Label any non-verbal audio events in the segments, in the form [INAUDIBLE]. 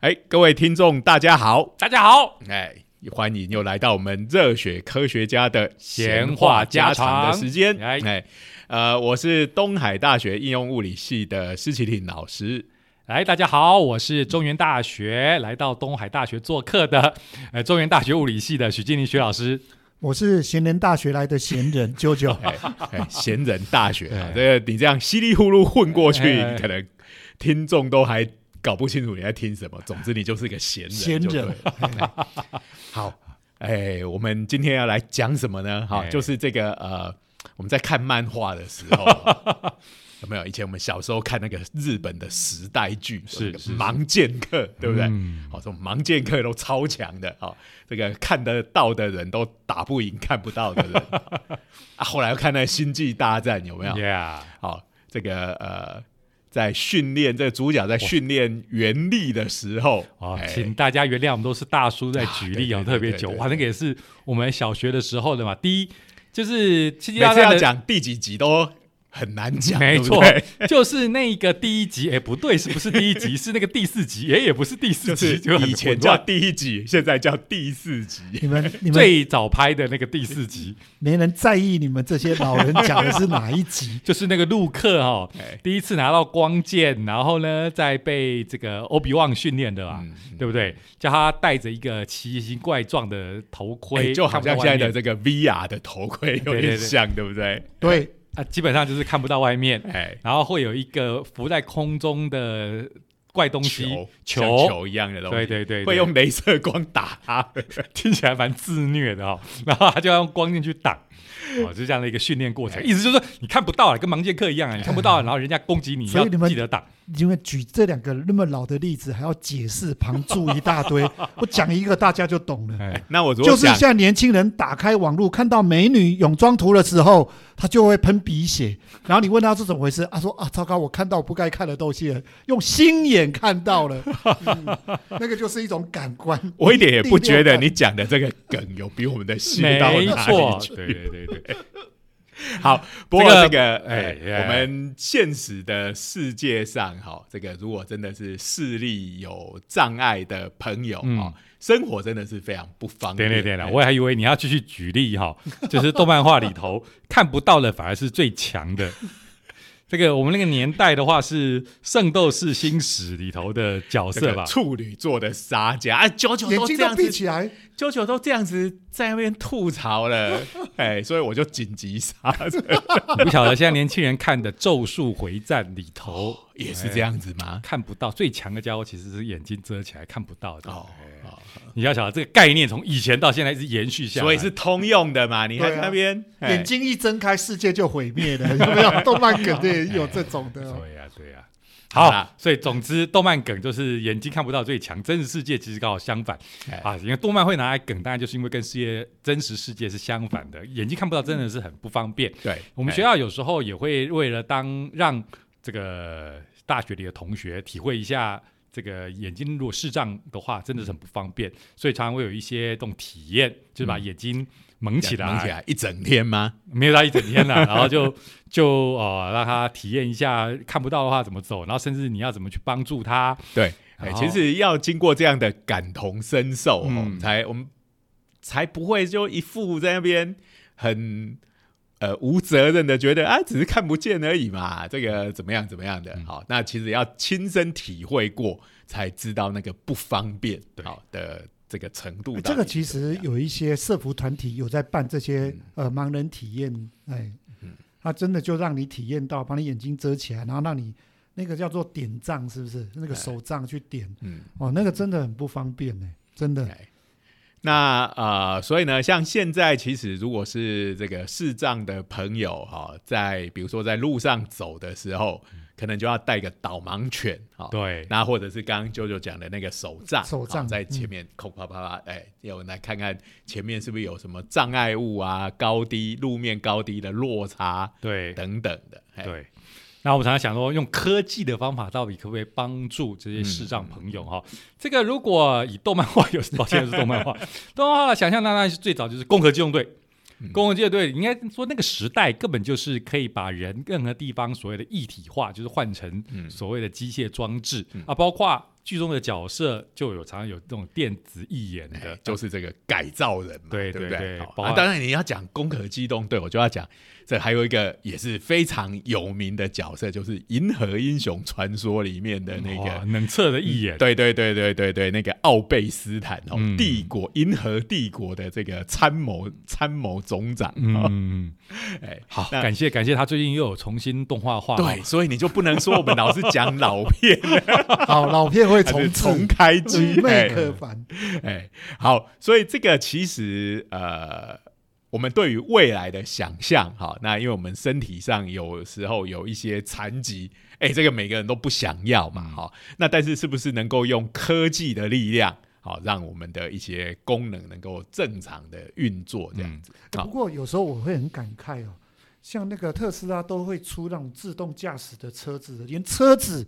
哎，各位听众，大家好！大家好！哎，欢迎又来到我们热血科学家的闲话家常的时间。哎，呃，我是东海大学应用物理系的施启林老师。来，大家好，我是中原大学来到东海大学做客的，呃，中原大学物理系的许金林许老师。我是闲人大学来的闲人舅舅。[LAUGHS] 哎。闲人大学啊，这个你这样稀里糊涂混过去，可能听众都还。搞不清楚你在听什么，总之你就是个闲人。闲人，[LAUGHS] 好，哎，我们今天要来讲什么呢？好，就是这个呃，我们在看漫画的时候，[LAUGHS] 有没有？以前我们小时候看那个日本的时代剧，是盲剑客，对不对？好，这种盲剑客都超强的，好，这个看得到的人都打不赢看不到的人。[LAUGHS] 啊，后来又看那星际大战，有没有？Yeah，好，这个呃。在训练这个主角在训练原力的时候啊，请大家原谅我们都是大叔在举例啊，特别久，哇，那个也是我们小学的时候的嘛。第一就是每次要讲第几集都。很难讲，没错，[LAUGHS] 就是那个第一集，哎，不对，是不是第一集？[LAUGHS] 是那个第四集，哎，也不是第四集，就以前叫第一集，现在叫第四集。你们 [LAUGHS] 你们最早拍的那个第四集，没人在意你们这些老人讲的是哪一集？就是那个陆克哈，第一次拿到光剑，然后呢，再被这个欧比旺训练的吧，对不对？叫他戴着一个奇形怪状的头盔，就好像现在的这个 VR 的头盔有点像，对不对？对。啊，基本上就是看不到外面，哎，然后会有一个浮在空中的怪东西，球球一样的东西，对对对，会用镭射光打它，[LAUGHS] 听起来蛮自虐的哦。[LAUGHS] 然后他就要用光线去挡。哦，是这样的一个训练过程，意思就是说你看不到啊，跟盲剑客一样啊，你看不到，然后人家攻击你，所以你们记得打。因为举这两个那么老的例子，还要解释旁注一大堆，[LAUGHS] 我讲一个大家就懂了。那我就是像年轻人打开网络看到美女泳装图的时候，他就会喷鼻血，然后你问他是怎么回事，他说啊，糟糕，我看到不该看的东西了，用心眼看到了，[LAUGHS] 那个就是一种感官。我一点也不觉得你讲的这个梗有比我们的细到哪里去。对对对对。[LAUGHS] 好，不过这个哎，我们现实的世界上，哈，这个如果真的是视力有障碍的朋友，哈，生活真的是非常不方便。对对对了，我还以为你要继续举例哈，就是动漫画里头看不到的反而是最强的。这个我们那个年代的话是《圣斗士星矢》里头的角色吧？处女座的沙家啊，九九都这样闭起来，九九都这样子在那边吐槽了，[LAUGHS] 哎，所以我就紧急刹车。[LAUGHS] 不晓得现在年轻人看的《咒术回战》里头也是这样子吗？看不到最强的家伙其实是眼睛遮起来看不到的。哦你要晓得这个概念从以前到现在一直延续下来，所以是通用的嘛？你看那边眼睛一睁开，世界就毁灭了，[LAUGHS] 有没有？动漫梗对有这种的。对呀，对呀。好，所以总之，动漫梗就是眼睛看不到最强，真实世界其实刚好相反啊。因为动漫会拿来梗，当然就是因为跟世界真实世界是相反的，眼睛看不到真的是很不方便。对我们学校有时候也会为了当让这个大学里的同学体会一下。这个眼睛如果视障的话，真的是很不方便，所以常常会有一些这种体验，就是把眼睛蒙起来，蒙起来一整天吗？没有到一整天了，[LAUGHS] 然后就就哦，让他体验一下看不到的话怎么走，然后甚至你要怎么去帮助他。对，哎，其实要经过这样的感同身受，哦，才我们才不会就一副在那边很。呃，无责任的觉得啊，只是看不见而已嘛，这个怎么样怎么样的？好，那其实要亲身体会过，才知道那个不方便好的这个程度。这个其实有一些社服团体有在办这些呃盲人体验，哎，他真的就让你体验到，把你眼睛遮起来，然后让你那个叫做点杖，是不是？那个手杖去点，嗯，哦，那个真的很不方便呢，真的。那呃，所以呢，像现在其实如果是这个视障的朋友哈，在比如说在路上走的时候，可能就要带个导盲犬哈。对。那或者是刚刚舅舅讲的那个手杖，手杖在前面，啪啪啪啪，哎，要来看看前面是不是有什么障碍物啊，高低路面高低的落差，对，等等的，对。那我们常常想说，用科技的方法到底可不可以帮助这些视障朋友？哈，这个如果以动漫画 [LAUGHS] 有，抱歉是动漫画，[LAUGHS] 动漫画想象当然是最早就是《共和机动队》，《共和机动队》应该说那个时代根本就是可以把人任何地方所谓的一体化，就是换成所谓的机械装置啊，包括。剧中的角色就有常常有这种电子义眼的，就是这个改造人嘛，对对不对？啊，当然你要讲《攻壳机动队》，我就要讲。这还有一个也是非常有名的角色，就是《银河英雄传说》里面的那个冷彻的义眼，对对对对对对，那个奥贝斯坦哦，帝国银河帝国的这个参谋参谋总长。嗯，哎，好，感谢感谢他最近又有重新动画化，对，所以你就不能说我们老是讲老片，[LAUGHS] 好，老片会重重开机，没可烦。哎，好，所以这个其实呃。我们对于未来的想象，哈，那因为我们身体上有时候有一些残疾，哎，这个每个人都不想要嘛，哈，那但是是不是能够用科技的力量，好，让我们的一些功能能够正常的运作这样子？不过有时候我会很感慨哦，像那个特斯拉都会出那种自动驾驶的车子，连车子。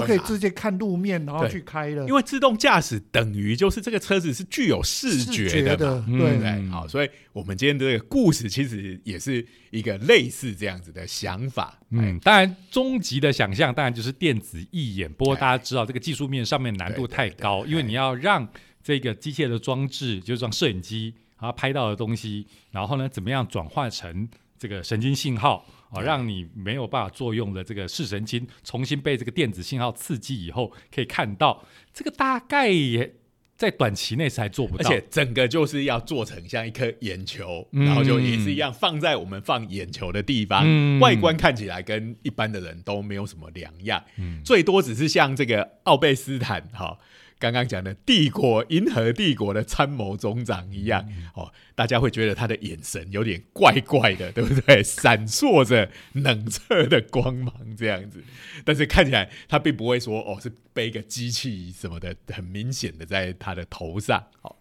都可以直接看路面，然后去开了。因为自动驾驶等于就是这个车子是具有视觉的，对不对？好，所以我们今天这个故事其实也是一个类似这样子的想法。嗯，当然，终极的想象当然就是电子一眼。不过大家知道，这个技术面上面难度太高，因为你要让这个机械的装置，就是像摄影机啊拍到的东西，然后呢，怎么样转化成这个神经信号？哦，让你没有办法作用的这个视神经重新被这个电子信号刺激以后，可以看到这个大概也在短期内是还做不到，而且整个就是要做成像一颗眼球，然后就也是一样放在我们放眼球的地方，外观看起来跟一般的人都没有什么两样，最多只是像这个奥贝斯坦哈。刚刚讲的帝国银河帝国的参谋总长一样哦，大家会觉得他的眼神有点怪怪的，对不对？[LAUGHS] 闪烁着冷彻的光芒这样子，但是看起来他并不会说哦是背个机器什么的，很明显的在他的头上。好，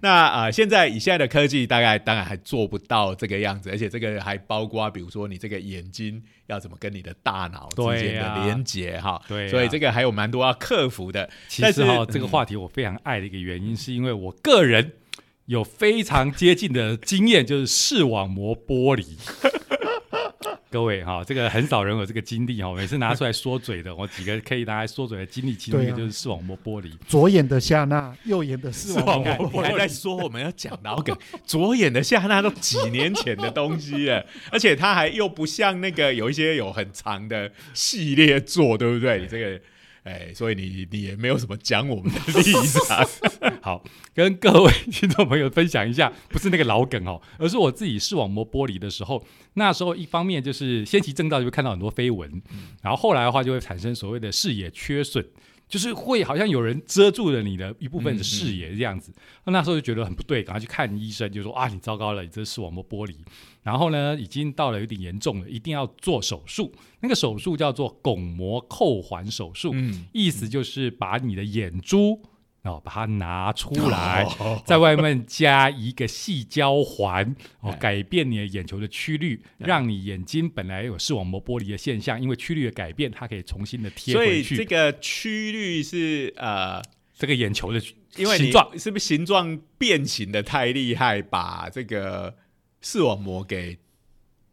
那啊，现在以现在的科技，大概当然还做不到这个样子，而且这个还包括比如说你这个眼睛。要怎么跟你的大脑之间的连接哈？对，所以这个还有蛮多要克服的。其实哈，这个话题我非常爱的一个原因，是因为我个人有非常接近的经验，就是视网膜剥离。[LAUGHS] 各位哈，这个很少人有这个经历哈。每次拿出来说嘴的，我几个可以拿来说嘴的经历，其中一个就是视网膜剥离。左眼的夏娜，右眼的视网膜。你还在说我们要讲脑梗？左眼的夏娜都几年前的东西了，而且它还又不像那个有一些有很长的系列作，对不对？你这个。哎，所以你你也没有什么讲我们的立场。[LAUGHS] 好，跟各位听众朋友分享一下，不是那个老梗哦，而是我自己视网膜剥离的时候，那时候一方面就是先期正道就会看到很多绯闻，然后后来的话就会产生所谓的视野缺损。就是会好像有人遮住了你的一部分的视野这样子，那那时候就觉得很不对，赶快去看医生，就说啊，你糟糕了，你这视网膜剥离，然后呢，已经到了有点严重了，一定要做手术。那个手术叫做巩膜扣环手术，意思就是把你的眼珠。然后把它拿出来，[LAUGHS] 在外面加一个细胶环，哦，改变你的眼球的曲率，让你眼睛本来有视网膜剥离的现象，因为曲率的改变，它可以重新的贴回去。所以这个曲率是呃，这个眼球的因为形状是不是形状变形的太厉害，把这个视网膜给。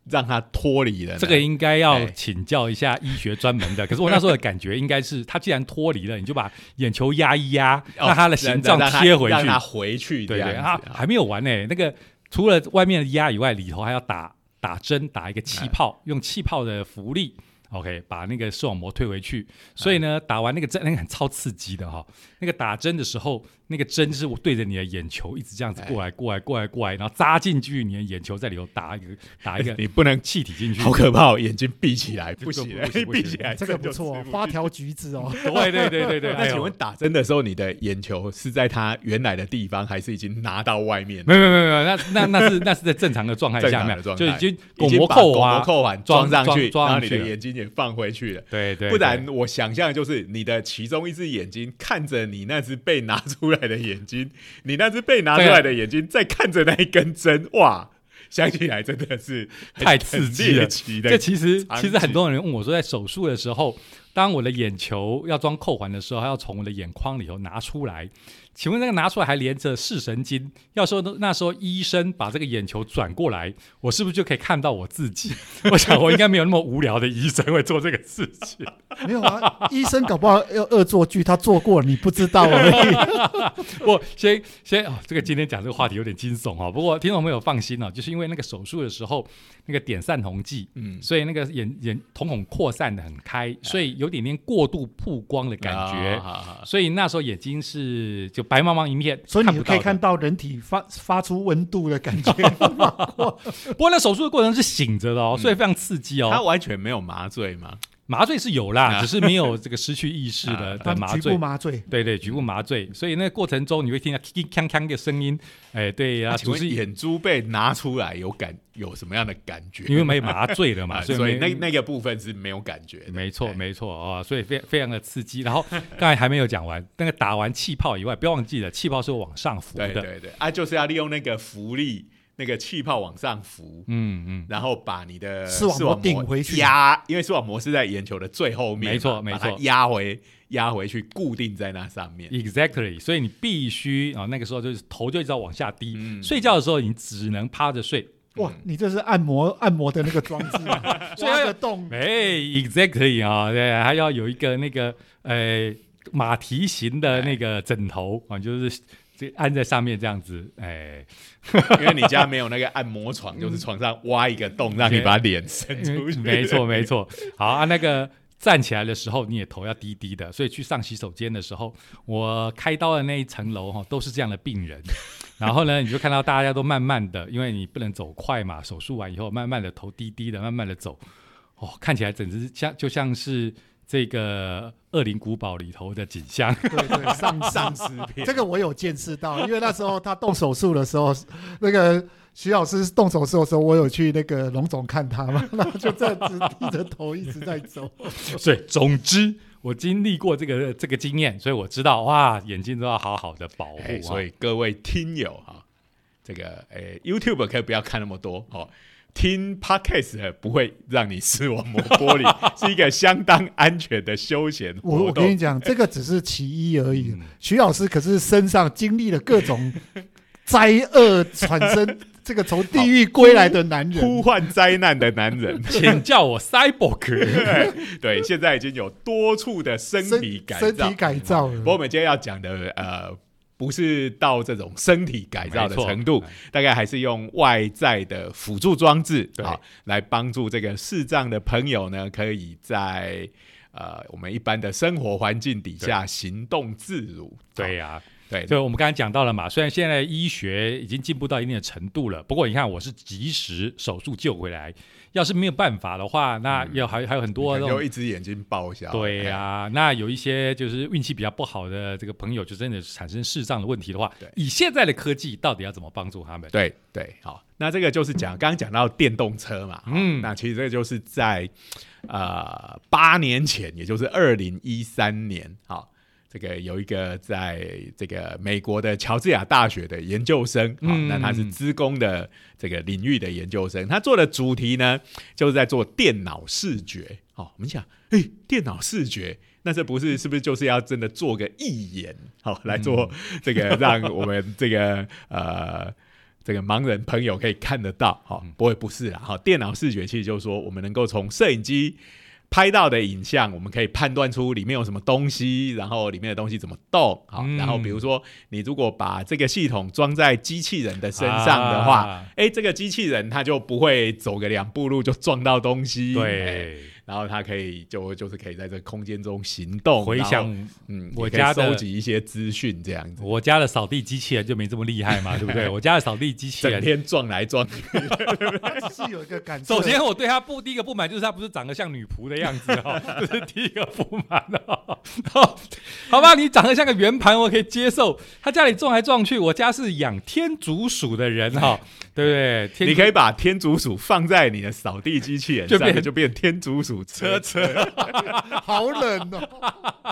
让他脱离了，这个应该要请教一下医学专门的。可是我那时候的感觉应该是，他既然脱离了，你就把眼球压一压，[LAUGHS] 让他的形状贴回去，让他回去。对对，他还没有完呢。那个除了外面的压以外，里头还要打打针，打一个气泡，用气泡的浮力。OK，把那个视网膜退回去。所以呢，打完那个针，那个很超刺激的哈。那个打针的时候，那个针是我对着你的眼球一直这样子过来、过来、过来、过来，然后扎进去你的眼球，在里头打一个、打一个，[LAUGHS] 你不能气体进去，好可怕！眼睛闭起来，[LAUGHS] 不行，闭起来，这个不错，花条橘子哦。[LAUGHS] 对对对对对。那请问打针的时候，你的眼球是在它原来的地方，还是已经拿到外面？没有没有没有，那那那是那是在正常的状态下面，就已经巩膜扣环扣环装上去，然后你的眼睛也放回去了。对对，不然我想象就是你的其中一只眼睛看着你那只被拿出来的眼睛，你那只被拿出来的眼睛在看着那一根针，哇，想起来真的是太刺激了。这其实其实很多人问我说，在手术的时候当我的眼球要装扣环的时候，还要从我的眼眶里头拿出来。请问那个拿出来还连着视神经？要说那时候医生把这个眼球转过来，我是不是就可以看到我自己？[LAUGHS] 我想我应该没有那么无聊的医生会做这个事情。[LAUGHS] 没有啊，医生搞不好要恶作剧，他做过你不知道而已。[LAUGHS] 不，先先哦，这个今天讲这个话题有点惊悚哦。不过听众朋友放心哦，就是因为那个手术的时候那个点散瞳剂，嗯，所以那个眼眼瞳孔扩散的很开，所以有点点过度曝光的感觉，所以那时候眼睛是就。白茫茫一片，所以你可以看到人体发发出温度的感觉。[LAUGHS] [LAUGHS] 不过那手术的过程是醒着的哦，所以非常刺激哦。他完全没有麻醉吗？麻醉是有啦，只是没有这个失去意识的的麻醉。局部麻醉，对对，局部麻醉。所以那个过程中你会听到铿锵锵的声音。哎，对呀，就是眼珠被拿出来有感有什么样的感觉？因为没麻醉了嘛，所以那那个部分是没有感觉。没错，没错啊，所以非非常的刺激。然后刚才还没有讲完，那个打完气泡以外，不要忘记了，气泡是往上浮的。对对对，啊，就是要利用那个浮力。那个气泡往上浮，嗯嗯，然后把你的视网膜顶回去压，因为视网膜是在眼球的最后面，没错没错，压回压回去固定在那上面，exactly。所以你必须啊，那个时候就是头就一直往下低，睡觉的时候你只能趴着睡。哇，你这是按摩按摩的那个装置，[LAUGHS] 挖个洞，哎，exactly 啊，对，还要有一个那个呃马蹄形的那个枕头啊，就是。这按在上面这样子，哎，因为你家没有那个按摩床，就是床上挖一个洞，让你把脸伸出去。[LAUGHS] 没错，没错。好啊，那个站起来的时候，你也头要低低的。所以去上洗手间的时候，我开刀的那一层楼哈，都是这样的病人。然后呢，你就看到大家都慢慢的，因为你不能走快嘛，手术完以后，慢慢的头低低的，慢慢的走。哦，看起来简直像就像是。这个恶灵古堡里头的景象，对对，[LAUGHS] 上上尸片，这个我有见识到，因为那时候他动手术的时候，那个徐老师动手术的时候，我有去那个龙总看他嘛，[LAUGHS] 然后就这样子低着头一直在走。所以总之，我经历过这个这个经验，所以我知道哇，眼睛都要好好的保护。所以各位听友哈，这个诶，YouTube 可以不要看那么多哦。听 podcast 不会让你视网膜玻璃，[LAUGHS] 是一个相当安全的休闲我我跟你讲，这个只是其一而已。徐老师可是身上经历了各种 [LAUGHS] 灾厄，产生 [LAUGHS] 这个从地狱归来的男人，呼唤灾难的男人，请叫我 Cyborg。对，现在已经有多处的身体改造，身体改造。不过我们今天要讲的呃。不是到这种身体改造的程度，大概还是用外在的辅助装置啊，来帮助这个视障的朋友呢，可以在呃我们一般的生活环境底下行动自如。对呀，对，所以我们刚才讲到了嘛，虽然现在医学已经进步到一定的程度了，不过你看我是及时手术救回来。要是没有办法的话，那要还还有很多，有一只眼睛报销。对呀，那有一些就是运气比较不好的这个朋友，就真的产生视障的问题的话，以现在的科技，到底要怎么帮助他们？对对，好，那这个就是讲刚刚讲到电动车嘛，嗯，那其实这个就是在呃八年前，也就是二零一三年，好。这个有一个在这个美国的乔治亚大学的研究生，啊，那他是资工的这个领域的研究生，他做的主题呢，就是在做电脑视觉。好，我们想，哎，电脑视觉，那这不是是不是就是要真的做个义眼，好来做这个，让我们这个呃这个盲人朋友可以看得到？好，不会不是啊，好，电脑视觉其实就是说，我们能够从摄影机。拍到的影像，我们可以判断出里面有什么东西，然后里面的东西怎么动。好，然后比如说，你如果把这个系统装在机器人的身上的话，哎，这个机器人它就不会走个两步路就撞到东西。对。然后他可以就就是可以在这个空间中行动，回想嗯，我家收集一些资讯这样子。我家的扫地机器人就没这么厉害嘛，对不对？[LAUGHS] 我家的扫地机器人整天撞来撞去，是有一个感受。首先，我对他不第一个不满就是他不是长得像女仆的样子哦，[LAUGHS] 这是第一个不满哦。好吧，你长得像个圆盘，我可以接受。他家里撞来撞去，我家是养天竺鼠的人哈，对不对？你可以把天竺鼠放在你的扫地机器人上，就变天竺鼠。车车，[LAUGHS] 好冷哦。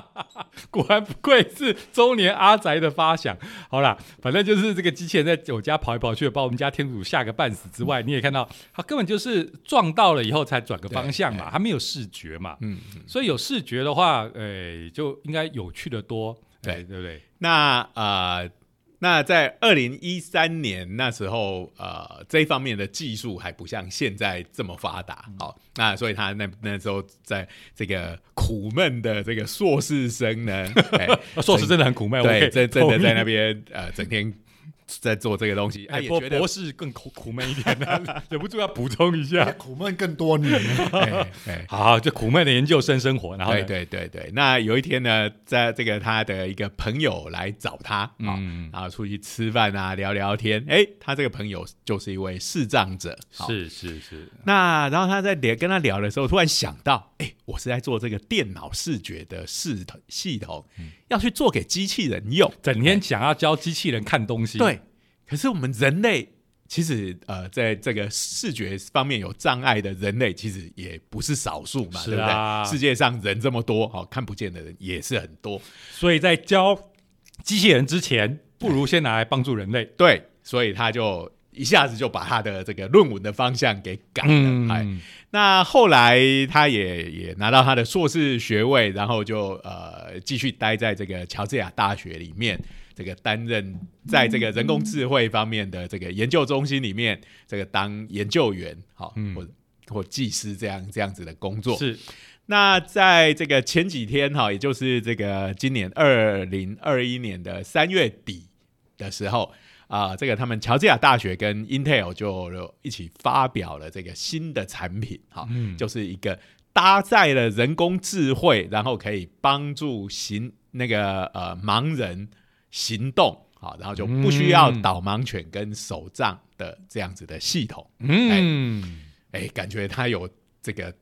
[LAUGHS] 果然不愧是中年阿宅的发想。好啦，反正就是这个机器人在我家跑来跑去，把我们家天主吓个半死之外，你也看到它根本就是撞到了以后才转个方向嘛，它没有视觉嘛。嗯，所以有视觉的话，诶，就应该有趣的多。对，对不对？那呃。那在二零一三年那时候，呃，这方面的技术还不像现在这么发达，好，那所以他那那时候在这个苦闷的这个硕士生呢，硕士真的很苦闷，对，真真的在那边呃，整天。在做这个东西，哎，博博士更苦苦闷一点的，[LAUGHS] 忍不住要补充一下，苦闷更多年。[LAUGHS] 好，就苦闷的研究生生活，然后对对对对。那有一天呢，在这个他的一个朋友来找他，嗯，然后出去吃饭啊，聊聊天。哎，他这个朋友就是一位视障者，是是是。那然后他在聊跟他聊的时候，突然想到，哎，我是在做这个电脑视觉的视系统，要去做给机器人用，整天想要教机器人看东西，对。可是我们人类其实呃，在这个视觉方面有障碍的人类，其实也不是少数嘛，对不对？世界上人这么多，好看不见的人也是很多，所以在教机器人之前，不如先拿来帮助人类。对，所以他就一下子就把他的这个论文的方向给改了。哎，那后来他也也拿到他的硕士学位，然后就呃继续待在这个乔治亚大学里面。这个担任在这个人工智慧方面的这个研究中心里面，这个当研究员，好，或或技师这样这样子的工作。是。那在这个前几天，哈，也就是这个今年二零二一年的三月底的时候，啊，这个他们乔治亚大学跟 Intel 就一起发表了这个新的产品，哈，就是一个搭载了人工智慧，然后可以帮助行那个呃盲人。行动好，然后就不需要导盲犬跟手杖的这样子的系统。嗯，哎，感觉它有这个。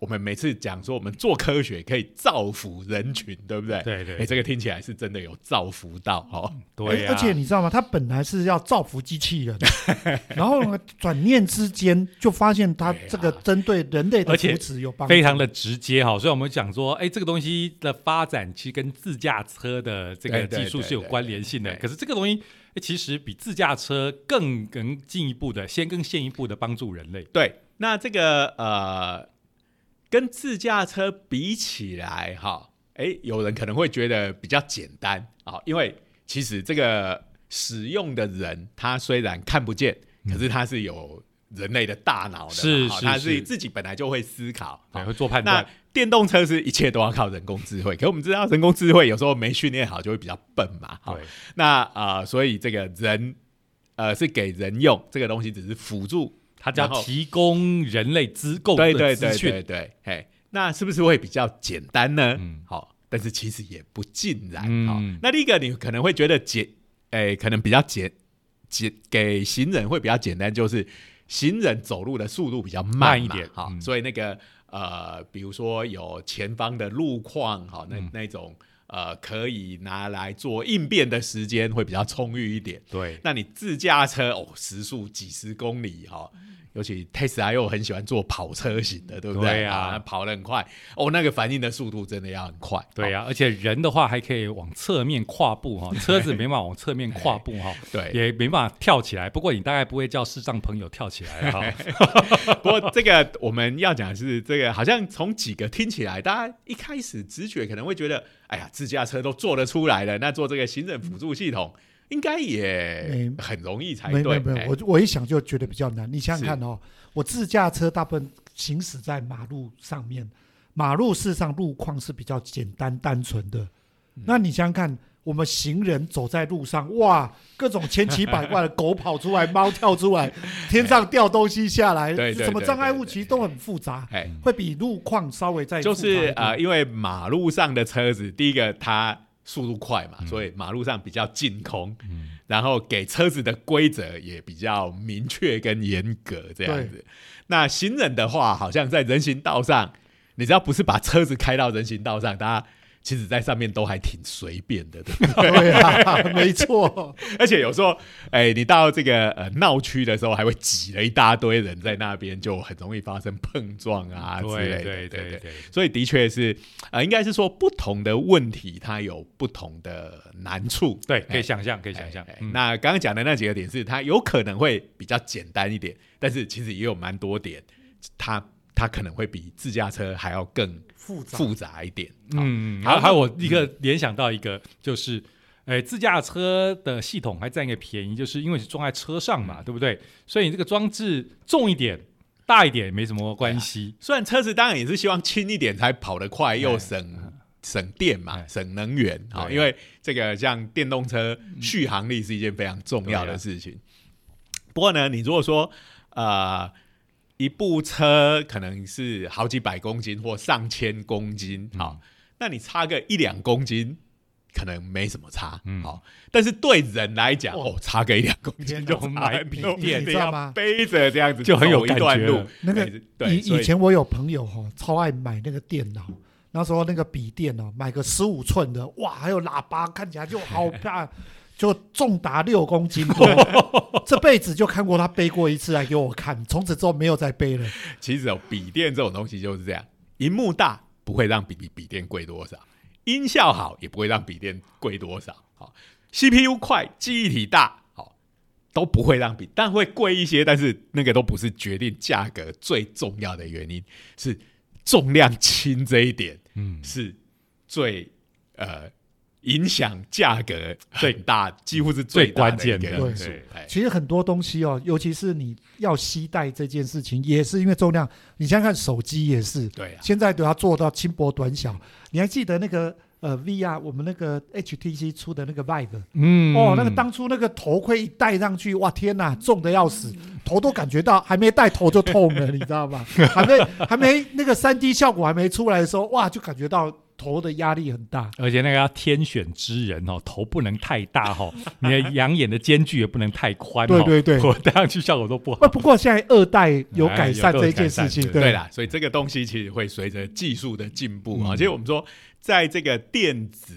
我们每次讲说我们做科学可以造福人群，对不对？对对。哎，这个听起来是真的有造福到哦。对而且你知道吗？他本来是要造福机器人，[LAUGHS] 然后转念之间就发现他这个针对人类的福祉有帮，非常的直接哈。所以我们讲说，哎，这个东西的发展其实跟自驾车的这个技术是有关联性的。可是这个东西，其实比自驾车更能进一步的，先更先一步的帮助人类。对，那这个呃。跟自驾车比起来，哈，哎，有人可能会觉得比较简单啊，因为其实这个使用的人，他虽然看不见，可是他是有人类的大脑的，他是自己本来就会思考，会做判断。那电动车是一切都要靠人工智慧，可我们知道人工智慧有时候没训练好就会比较笨嘛，对。那啊，所以这个人，呃，是给人用这个东西，只是辅助。它叫提供人类资够的资讯，对对对，嘿，那是不是会比较简单呢？嗯，好，但是其实也不尽然。好，那第一个你可能会觉得简，诶，可能比较简简给行人会比较简单，就是行人走路的速度比较慢一点，好，所以那个呃，比如说有前方的路况，好，那那种呃，可以拿来做应变的时间会比较充裕一点。对，那你自驾车哦，时速几十公里，哈。尤其 Tesla 又很喜欢做跑车型的，对不对啊？跑得很快哦，那个反应的速度真的要很快。对呀，而且人的话还可以往侧面跨步哈，[LAUGHS] 车子没办法往侧面跨步哈，[LAUGHS] 对，也没办法跳起来。不过你大概不会叫视障朋友跳起来哈。[LAUGHS] 不过这个我们要讲的是这个，好像从几个听起来，大家一开始直觉可能会觉得，哎呀，自驾车都做得出来了，那做这个行人辅助系统。应该也很容易才对。没有没有，我我一想就觉得比较难。你想想看哦，我自驾车大部分行驶在马路上面，马路事实上路况是比较简单单纯的。那你想想看，我们行人走在路上，哇，各种千奇百怪的狗跑出来，猫跳出来，[LAUGHS] 天上掉东西下来，什么障碍物其实都很复杂，会比路况稍微再就是呃，因为马路上的车子，第一个它。速度快嘛，所以马路上比较净空，然后给车子的规则也比较明确跟严格这样子。那行人的话，好像在人行道上，你只要不是把车子开到人行道上，大家其实在上面都还挺随便的，对 [LAUGHS] 对啊，没错。[LAUGHS] 而且有时候，哎，你到这个呃闹区的时候，还会挤了一大堆人在那边，就很容易发生碰撞啊之类的。对对对，所以的确是，呃，应该是说不同的问题，它有不同的难处。对，可以想象，可以想象。那刚刚讲的那几个点是，它有可能会比较简单一点，但是其实也有蛮多点，它它可能会比自驾车还要更。复复杂一点，嗯，还还有我一个联想到一个，就是，哎，自驾车的系统还占一个便宜，就是因为是装在车上嘛，对不对？所以你这个装置重一点、大一点没什么关系。虽然车子当然也是希望轻一点才跑得快，又省省电嘛，省能源啊。因为这个像电动车续航力是一件非常重要的事情。不过呢，你如果说呃。一部车可能是好几百公斤或上千公斤，好，那你差个一两公斤可能没什么差，好，但是对人来讲，哦，差个一两公斤就买笔电，知道吗？背着这样子就很有一段路。那个以以前我有朋友哈，超爱买那个电脑，那时候那个笔电哦，买个十五寸的，哇，还有喇叭，看起来就好漂亮。[LAUGHS] 就重达六公斤多，[LAUGHS] 这辈子就看过他背过一次来给我看，从此之后没有再背了。其实哦，笔电这种东西就是这样，荧幕大不会让笔笔笔电贵多少，音效好也不会让笔电贵多少。好，CPU 快，记忆体大，好都不会让笔，但会贵一些，但是那个都不是决定价格最重要的原因，是重量轻这一点，嗯，是最呃。影响价格最大，[LAUGHS] 几乎是最关键的。对，其实很多东西哦，尤其是你要携带这件事情，也是因为重量。你想想看，手机也是，对，现在都要做到轻薄短小。你还记得那个呃，VR 我们那个 HTC 出的那个 Vive，嗯，哦，那个当初那个头盔一戴上去，哇，天哪，重的要死，头都感觉到还没戴头就痛了，你知道吗？[LAUGHS] 还没还没那个三 D 效果还没出来的时候，哇，就感觉到。头的压力很大，而且那个要天选之人哦，头不能太大哈，[LAUGHS] 你的养眼的间距也不能太宽，对对对，我戴上去效果都不好。不过现在二代有改善这件事情，对啦，所以这个东西其实会随着技术的进步啊。其实我们说，在这个电子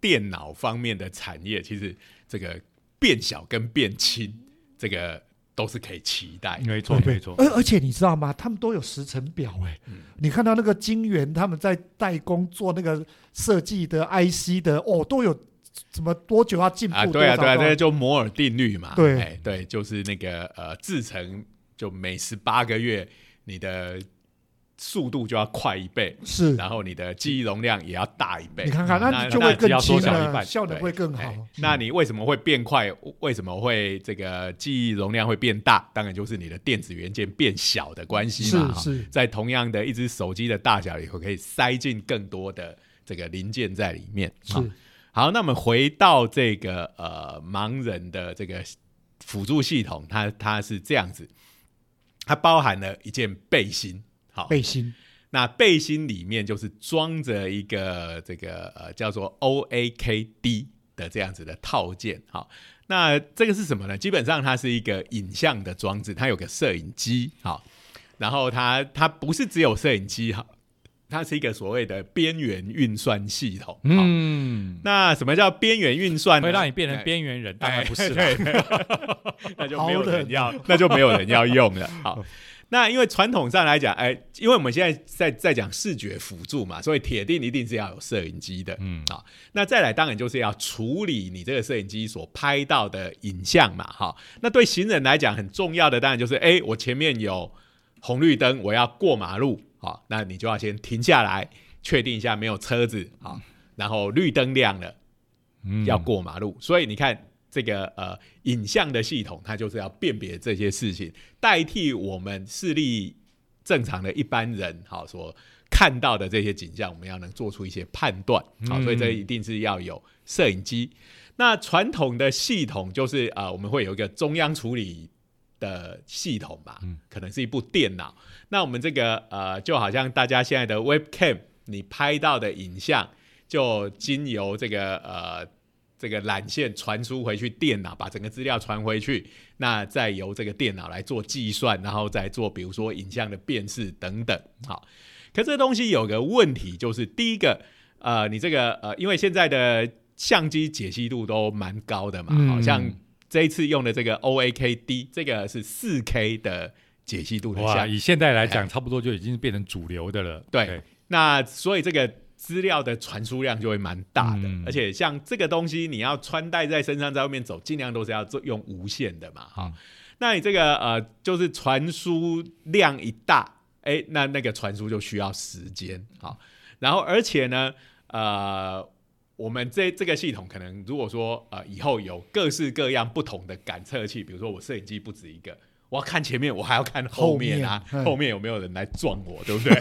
电脑方面的产业，其实这个变小跟变轻，这个。都是可以期待，没错没错。而而且你知道吗？他们都有时程表哎。你看到那个金源他们在代工做那个设计的 IC 的哦，都有什么多久要进步？啊，对啊对啊，这就摩尔定律嘛。对对，就是那个呃，制成就每十八个月你的。速度就要快一倍，是，然后你的记忆容量也要大一倍。你看看，那就会更轻了，效能会更好。那你为什么会变快？为什么会这个记忆容量会变大？当然就是你的电子元件变小的关系嘛。是是，在同样的一只手机的大小以后，可以塞进更多的这个零件在里面。是，好，那我们回到这个呃盲人的这个辅助系统，它它是这样子，它包含了一件背心。背心，那背心里面就是装着一个这个呃叫做 O A K D 的这样子的套件。好，那这个是什么呢？基本上它是一个影像的装置，它有个摄影机。好，然后它它不是只有摄影机，哈，它是一个所谓的边缘运算系统。嗯，那什么叫边缘运算？会让你变成边缘人？当然不是，[LAUGHS] 那就没有人要，那就没有人要用了。好。那因为传统上来讲，哎，因为我们现在在在讲视觉辅助嘛，所以铁定一定是要有摄影机的，嗯，好，那再来当然就是要处理你这个摄影机所拍到的影像嘛，哈，那对行人来讲很重要的当然就是，哎，我前面有红绿灯，我要过马路，好，那你就要先停下来，确定一下没有车子，好，然后绿灯亮了，要过马路，所以你看。这个呃影像的系统，它就是要辨别这些事情，代替我们视力正常的一般人好所看到的这些景象，我们要能做出一些判断，好，所以这一定是要有摄影机。那传统的系统就是啊，我们会有一个中央处理的系统吧，可能是一部电脑。那我们这个呃，就好像大家现在的 Webcam，你拍到的影像就经由这个呃。这个缆线传输回去电脑，把整个资料传回去，那再由这个电脑来做计算，然后再做比如说影像的辨识等等。好，可这东西有个问题，就是第一个，呃，你这个呃，因为现在的相机解析度都蛮高的嘛，嗯好像这一次用的这个 OAKD，这个是四 K 的解析度的哇，以现在来讲，差不多就已经变成主流的了。对那所以这个资料的传输量就会蛮大的，嗯。而且像这个东西你要穿戴在身上，在外面走，尽量都是要做用无线的嘛，哈、嗯那你这个呃，就是传输量一大，哎，那那个传输就需要时间，好，然后而且呢，呃，我们这这个系统可能如果说呃以后有各式各样不同的感测器，比如说我摄影机不止一个。我要看前面，我还要看后面啊，后面嗯后面有没有人来撞我，对不对？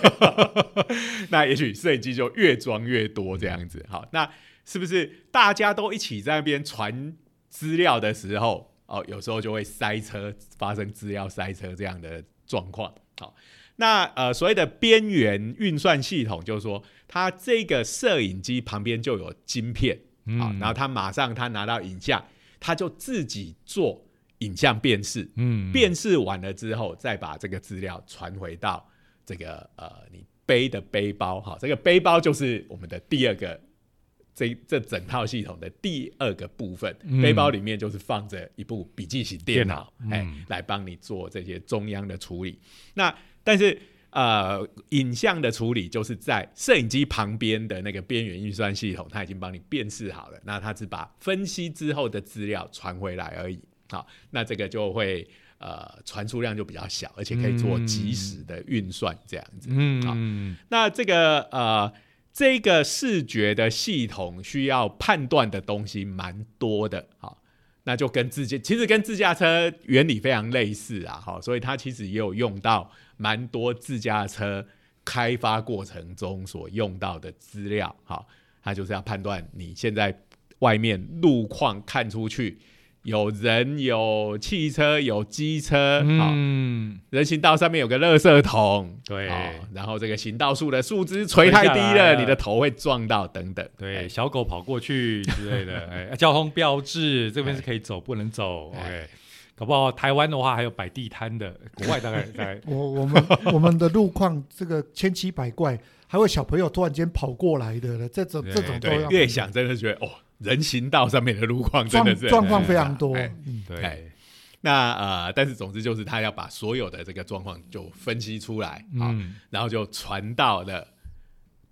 [LAUGHS] 那也许摄影机就越装越多这样子。好，那是不是大家都一起在那边传资料的时候，哦，有时候就会塞车，发生资料塞车这样的状况？好，那呃，所谓的边缘运算系统，就是说，它这个摄影机旁边就有晶片，好，嗯然后它马上它拿到影像，它就自己做影像辨识，嗯，辨识完了之后，再把这个资料传回到这个呃你背的背包，哈，这个背包就是我们的第二个这这整套系统的第二个部分。嗯背包里面就是放着一部笔记型电脑，哎、来帮你做这些中央的处理。那但是呃，影像的处理就是在摄影机旁边的那个边缘运算系统，它已经帮你辨识好了，那它只把分析之后的资料传回来而已。好，那这个就会呃传输量就比较小，而且可以做及时的运算这样子。嗯，好嗯那这个呃这个视觉的系统需要判断的东西蛮多的，好，那就跟自驾其实跟自驾车原理非常类似啊，好，所以它其实也有用到蛮多自驾车开发过程中所用到的资料，好，它就是要判断你现在外面路况看出去。有人、有汽车、有机车，好、嗯，人行道上面有个垃圾桶，对。哦然后这个行道树的树枝垂太低了，了。你的头会撞到，等等。对，哎。小狗跑过去之类的，[LAUGHS] 哎，交通标志这边是可以走，不能走。哎。OK，搞不好台湾的话还有摆地摊的，国外大概在 [LAUGHS] 我我们我们的路况这个千奇百怪，还有小朋友突然间跑过来的了，这种对这种都要，越想真的觉得哦，人行道上面的路况真状的是状况非常多。哎嗯，对哎，那呃，但是总之就是他要把所有的这个状况就分析出来啊、嗯然后就传到了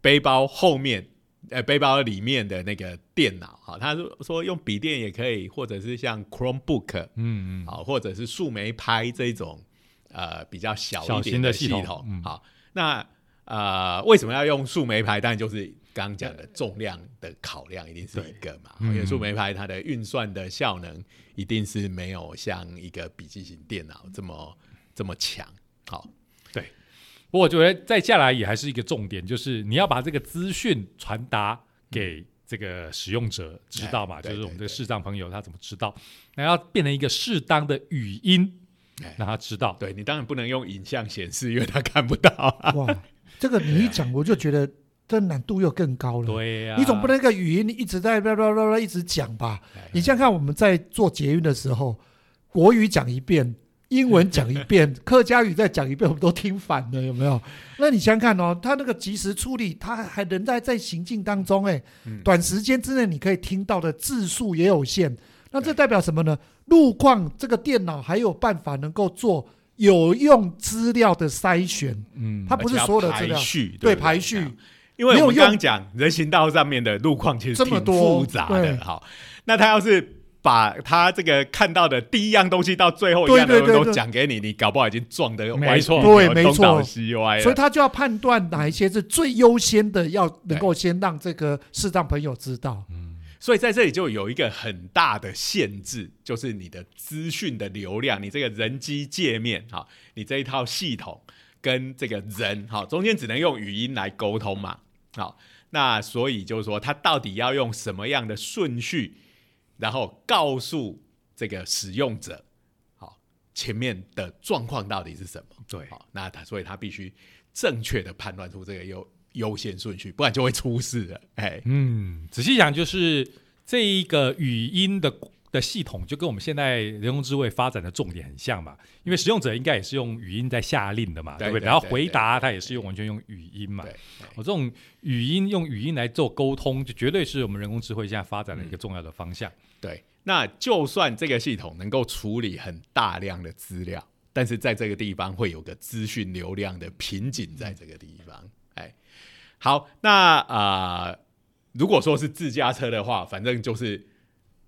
背包后面，呃，背包里面的那个电脑哈。他说说用笔电也可以，或者是像 Chromebook 嗯嗯，好，或者是树莓拍这种呃比较小小一点的型的系统好，那呃为什么要用树莓拍？当然就是刚刚讲的重量的考量一定是一个嘛，嗯因为树莓拍它的运算的效能一定是没有像一个笔记型电脑这么这么强。好，对。不过我觉得再下来也还是一个重点，就是你要把这个资讯传达给这个使用者知道嘛，就是我们这个视障朋友他怎么知道，那要变成一个适当的语音哎。让他知道。对你当然不能用影像显示，因为他看不到、啊。哇，这个你一讲，[LAUGHS] 我就觉得这难度又更高了。对呀、你总不能一个语音一直在叭叭叭叭一直讲吧？哎你想想看，我们在做捷运的时候，国语讲一遍，英文讲一遍，[LAUGHS] 客家语再讲一遍，我们都听反了，有没有？那你想想看哦，他那个及时处理，他还人在在行进当中，哎，嗯短时间之内你可以听到的字数也有限。那这代表什么呢？路况这个电脑还有办法能够做有用资料的筛选，嗯，它不是所有的资料对排序。因为我们刚刚讲人行道上面的路况其实挺多复杂的，好，那他要是把他这个看到的第一样东西到最后一样东西都讲给你，你搞不好已经撞得没错。歪七对没错。东倒西歪了，所以他就要判断哪一些是最优先的，要能够先让这个视障朋友知道。所以在这里就有一个很大的限制，就是你的资讯的流量，你这个人机界面，哈，你这一套系统跟这个人，哈，中间只能用语音来沟通嘛，好，那所以就是说，他到底要用什么样的顺序，然后告诉这个使用者，好，前面的状况到底是什么？对好，那他所以他必须正确的判断出这个优优先顺序，不然就会出事了，哎，嗯，仔细讲就是这一个语音的的系统就跟我们现在人工智慧发展的重点很像嘛，因为使用者应该也是用语音在下令的嘛，对不对？然后回答他也是用完全用语音嘛。我这种语音用语音来做沟通，就绝对是我们人工智慧现在发展的一个重要的方向。对，那就算这个系统能够处理很大量的资料，但是在这个地方会有个资讯流量的瓶颈，在这个地方。哎，好，那啊，如果说是自驾车的话，反正就是。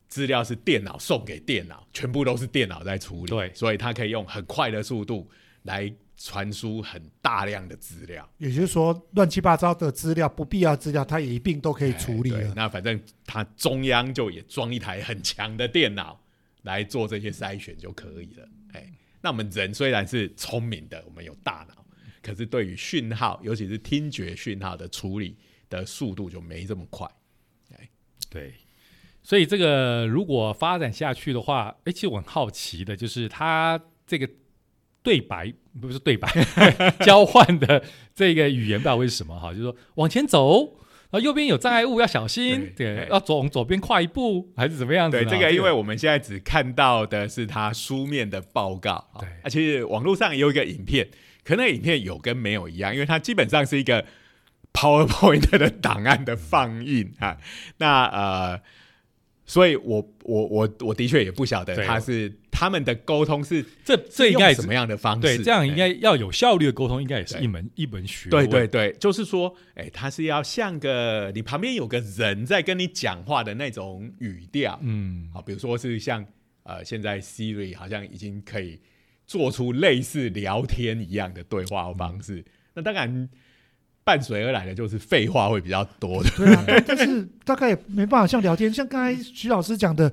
资料是电脑送给电脑，全部都是电脑在处理，对，所以它可以用很快的速度来传输很大量的资料。也就是说，乱七八糟的资料、不必要资料，它也一并都可以处理了。那反正它中央就也装一台很强的电脑来做这些筛选就可以了。哎，那我们人虽然是聪明的，我们有大脑，可是对于讯号，尤其是听觉讯号的处理的速度就没这么快。哎，对。所以这个如果发展下去的话，哎，其实我很好奇的，就是它这个对白不是对白 [LAUGHS] 交换的这个语言，不知道为什么哈，就是说往前走，然后右边有障碍物要小心，对，要往左边跨一步还是怎么样子？对，这个因为我们现在只看到的是他书面的报告，对，而且网络上也有一个影片，可能影片有跟没有一样，因为它基本上是一个 PowerPoint 的档案的放映啊，那呃。所以，我我我我的确也不晓得他是他们的沟通是这这应该什么样的方式？对，这样应该要有效率的沟通，应该也是一门一门学问。对对对，就是说，哎，他是要像个你旁边有个人在跟你讲话的那种语调，嗯，好，比如说是像呃，现在 Siri 好像已经可以做出类似聊天一样的对话方式，那当然。伴随而来的就是废话会比较多的，对啊，[LAUGHS] 但是大概也没办法像聊天，像刚才徐老师讲的，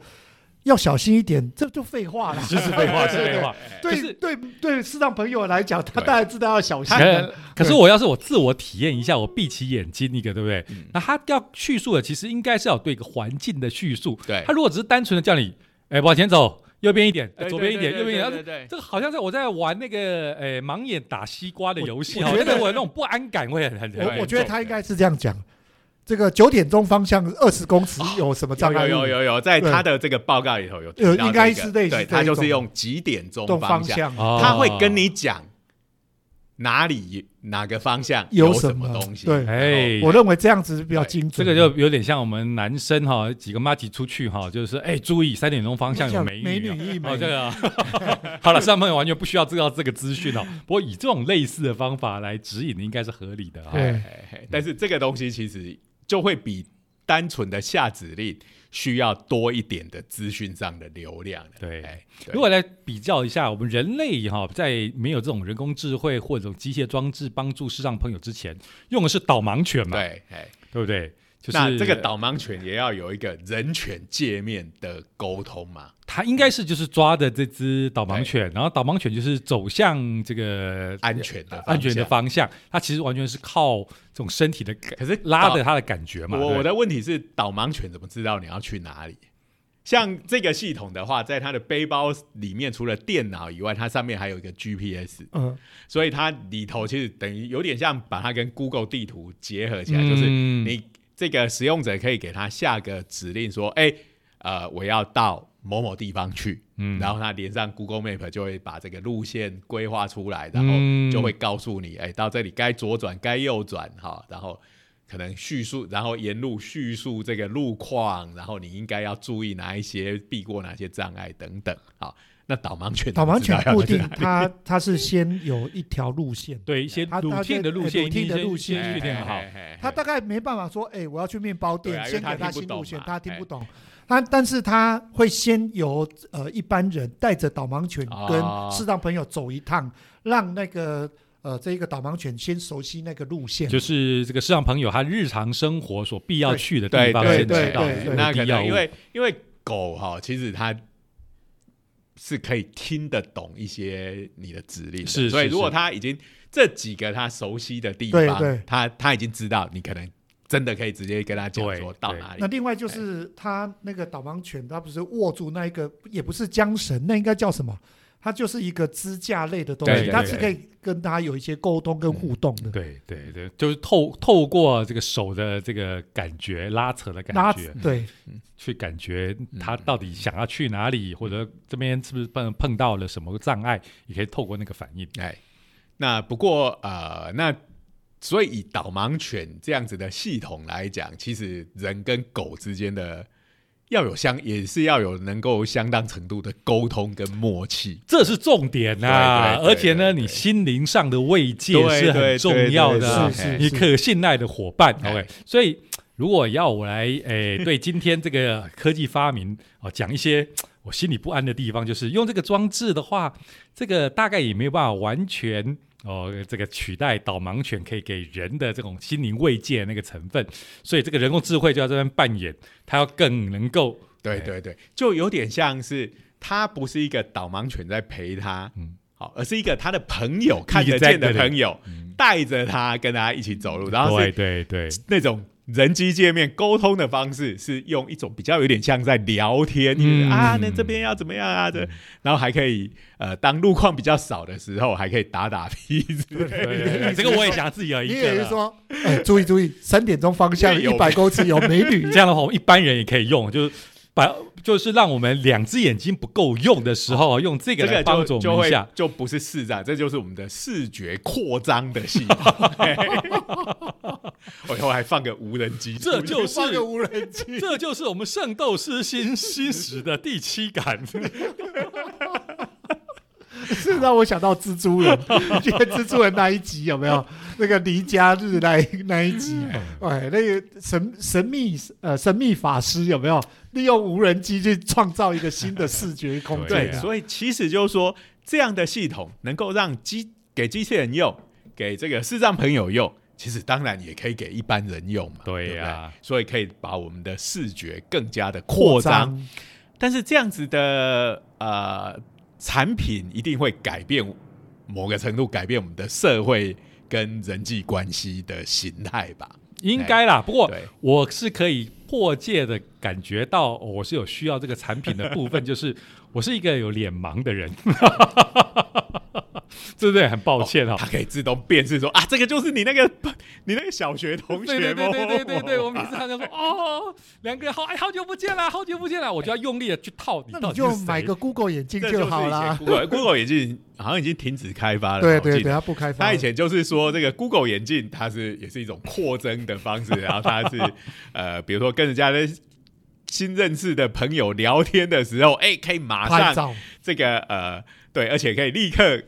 要小心一点，这就废话了，[LAUGHS] 就是废话，是废话。对对对，适当朋友来讲，他当然知道要小心。可是我要是我自我体验一下，我闭起眼睛，一个对不对？那他要叙述的，其实应该是要对一个环境的叙述。对，他如果只是单纯的叫你，哎，往前走。右边一点，左边一点，右边一点。对对这个好像是我在玩那个诶盲眼打西瓜的游戏，我觉得我那种不安感会很很。我我觉得他应该是这样讲，这个九点钟方向二十公尺有什么障碍？有有有有，在他的这个报告里头有。有，应该是类似，他就是用几点钟方向，他会跟你讲。哪里哪个方向有什么东西？对，哎，我认为这样子是比较精准。这个就有点像我们男生哈，几个妈几出去哈，就是哎，注意三点钟方向有美女。美女一枚。哦，这个 [LAUGHS] 好了，上朋友完全不需要知道这个资讯哦。不过以这种类似的方法来指引，应该是合理的。对，但是这个东西其实就会比单纯的下指令。需要多一点的资讯上的流量。对，如果来比较一下，我们人类哈，在没有这种人工智慧或者机械装置帮助视障朋友之前，用的是导盲犬嘛？对，对不对？那这个导盲犬也要有一个人犬界面的沟通嘛？它应该是就是抓的这只导盲犬，然后导盲犬就是走向这个安全的安全的方向。它其实完全是靠这种身体的，可是拉着它的感觉嘛。我我的问题是，导盲犬怎么知道你要去哪里？像这个系统的话，在它的背包里面，除了电脑以外，它上面还有一个 GPS。嗯，所以它里头其实等于有点像把它跟 Google 地图结合起来，就是你。这个使用者可以给他下个指令说：“哎，呃，我要到某某地方去。”嗯，然后他连上 Google Map 就会把这个路线规划出来，然后就会告诉你：“哎，到这里该左转，该右转。”哈，然后可能叙述，然后沿路叙述这个路况，然后你应该要注意哪一些，避过哪些障碍等等。好。那导盲犬，导盲犬固定，它它是先有一条路线，对一些路径的路线，路径的路线确定好。它大概没办法说，哎，我要去面包店，先给他新路线，他听不懂。他但是他会先由呃一般人带着导盲犬跟视障朋友走一趟，让那个呃这一个导盲犬先熟悉那个路线，就是这个视障朋友他日常生活所必要去的地方先知道。那可能因为因为狗哈，其实它。是可以听得懂一些你的指令，是，所以如果他已经这几个他熟悉的地方，他他已经知道，你可能真的可以直接跟他讲说到哪里。那另外就是他那个导盲犬，他不是握住那一个，也不是缰绳，那应该叫什么？它就是一个支架类的东西，对对它是可以跟它有一些沟通跟互动的。对对对，就是透透过这个手的这个感觉拉扯的感觉，对去感觉他到底想要去哪里，或者这边是不是碰碰到了什么障碍，也可以透过那个反应。哎，那不过呃，那所以以导盲犬这样子的系统来讲，其实人跟狗之间的要有相，也是要有能够相当程度的沟通跟默契。这是重点啊！对对对而且呢，你心灵上的慰藉对是很重要的啊，是是你可信赖的伙伴。哎 OK，所以如果要我来诶、[LAUGHS] 对今天这个科技发明哦讲一些我心里不安的地方，就是用这个装置的话，这个大概也没有办法完全。哦，这个取代导盲犬可以给人的这种心灵慰藉的那个成分，所以这个人工智慧就要这边扮演，它要更能够对对对，就有点像是它不是一个导盲犬在陪他，嗯嗯，好，而是一个他的朋友看得见的朋友带着他跟他一起走路，然后对是对对，那种人机界面沟通的方式，是用一种比较有点像在聊天，嗯啊，那这边要怎么样啊？这，然后还可以呃，当路况比较少的时候，还可以打打的。对对对 [LAUGHS] 这个我也想自己有一你个了。也是说，哎，注意注意，三点钟方向有一百公尺有美女 [LAUGHS] 这样的话，我们一般人也可以用，就是把就是让我们两只眼睛不够用的时候，用这个这个来帮助我们一下。就不是视障，这就是我们的视觉扩张的系统。[LAUGHS] 我以后还放个无人机，这就放个是无人机，这就是我们圣斗士星星矢的第七感。[LAUGHS] 是让我想到蜘蛛人，你记得蜘蛛人那一集有没有？那个离家日那一那一集，哎，那个神神秘呃神秘法师有没有利用无人机去创造一个新的视觉空，[LAUGHS] 间？对所以其实就是说，这样的系统能够让机给机器人用，给这个视障朋友用，其实当然也可以给一般人用嘛。对呀呀、所以可以把我们的视觉更加的扩张。但是这样子的呃产品一定会改变某个程度改变我们的社会跟人际关系的形态吧？应该啦，不过我是可以迫切的感觉到，哦我是有需要这个产品的部分，[LAUGHS] 就是我是一个有脸盲的人，[LAUGHS] 对不对？很抱歉哈、它可以自动辨识说啊，这个就是你那个你那个小学同学对对对对对对我每次他就说哦，两个人好哎，好久不见了，好久不见了，我就要用力的去套你那你就买谁个 Google 眼镜就是好啦。[LAUGHS] Google Google 眼镜好像已经停止开发了。对对对，它不开发。它以前就是说，这个 Google 眼镜它是也是一种扩增的方式，然后它是呃，比如说跟人家的新认识的朋友聊天的时候，哎，可以马上这个呃，对，而且可以立刻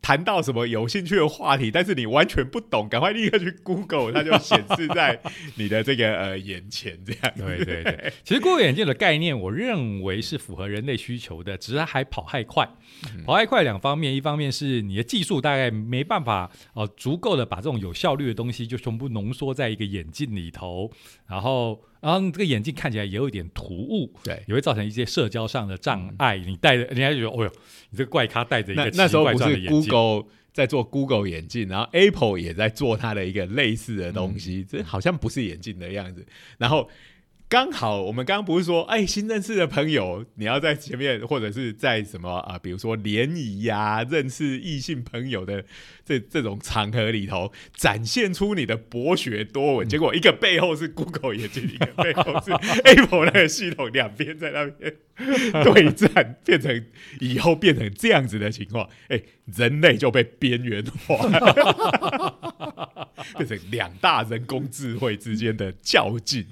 谈到什么有兴趣的话题，但是你完全不懂，赶快立刻去 Google，[LAUGHS] 它就显示在你的这个呃眼前这样。对对对，其实 Google 眼镜的概念，我认为是符合人类需求的，只是它还跑太快。跑太快两方面，一方面是你的技术大概没办法哦、呃足够的把这种有效率的东西就全部浓缩在一个眼镜里头，然后然后这个眼镜看起来也有一点突兀，对，也会造成一些社交上的障碍。你戴着，人家就觉得，哦哟，你这个怪咖戴着一那个奇怪那时候不是状的眼镜。Google 在做 Google 眼镜，然后 Apple 也在做它的一个类似的东嗯西，这好像不是眼镜的样子。然后刚好我们刚刚不是说，哎，新认识的朋友，你要在前面或者是在什么啊、比如说联谊呀、认识异性朋友的这这种场合里头，展现出你的博学多闻。[LAUGHS] 结果一个背后是 Google 眼镜，一个背后是 Apple 那个系统，两边在那边对战，变成以后变成这样子的情况，哎，人类就被边缘化，变成两大人工智慧之间的较劲。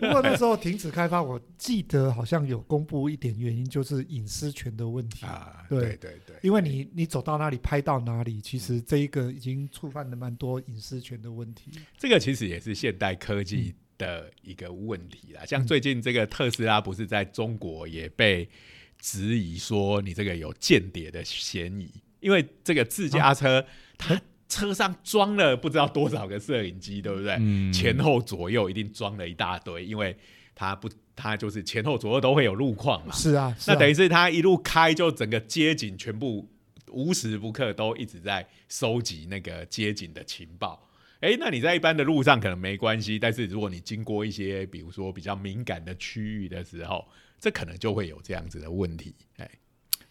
不过那时候停止开发，我记得好像有公布一点原因，就是隐私权的问题。啊，对对对对，因为你你走到哪里拍到哪里，其实这一个已经触犯了蛮多隐私权的问题。这个其实也是现代科技的一个问题啦。像最近这个特斯拉不是在中国也被质疑说你这个有间谍的嫌疑，因为这个自家车它车上装了不知道多少个摄影机，对不对？嗯前后左右一定装了一大堆，因为它不，它就是前后左右都会有路况嘛。是啊，是啊那等于是他一路开，就整个街景全部无时不刻都一直在收集那个街景的情报。诶，那你在一般的路上可能没关系，但是如果你经过一些比如说比较敏感的区域的时候，这可能就会有这样子的问题。哎，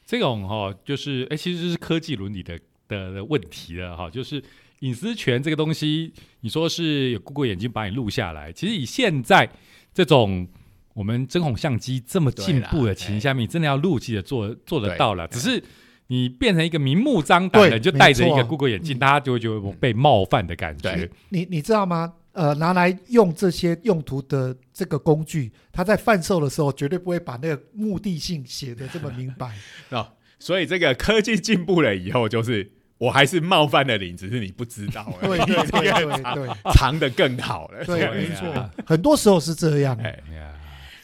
这种哈，就是哎，其实是科技伦理的的的问题了哈，就是隐私权这个东西，你说是有 Google 眼睛把你录下来，其实以现在这种我们针孔相机这么进步的情况下面，真的要录记的做做得到了，只是你变成一个明目张胆的，就戴着一个 Google 眼镜，大家就会觉得被冒犯的感觉。你你知道吗？呃，拿来用这些用途的这个工具，他在贩售的时候绝对不会把那个目的性写的这么明白。[LAUGHS] 哦，所以这个科技进步了以后，就是我还是冒犯了你，只是你不知道。对 [LAUGHS] 对对对，藏的更好了。对，没错，很多时候是这样。哎呀，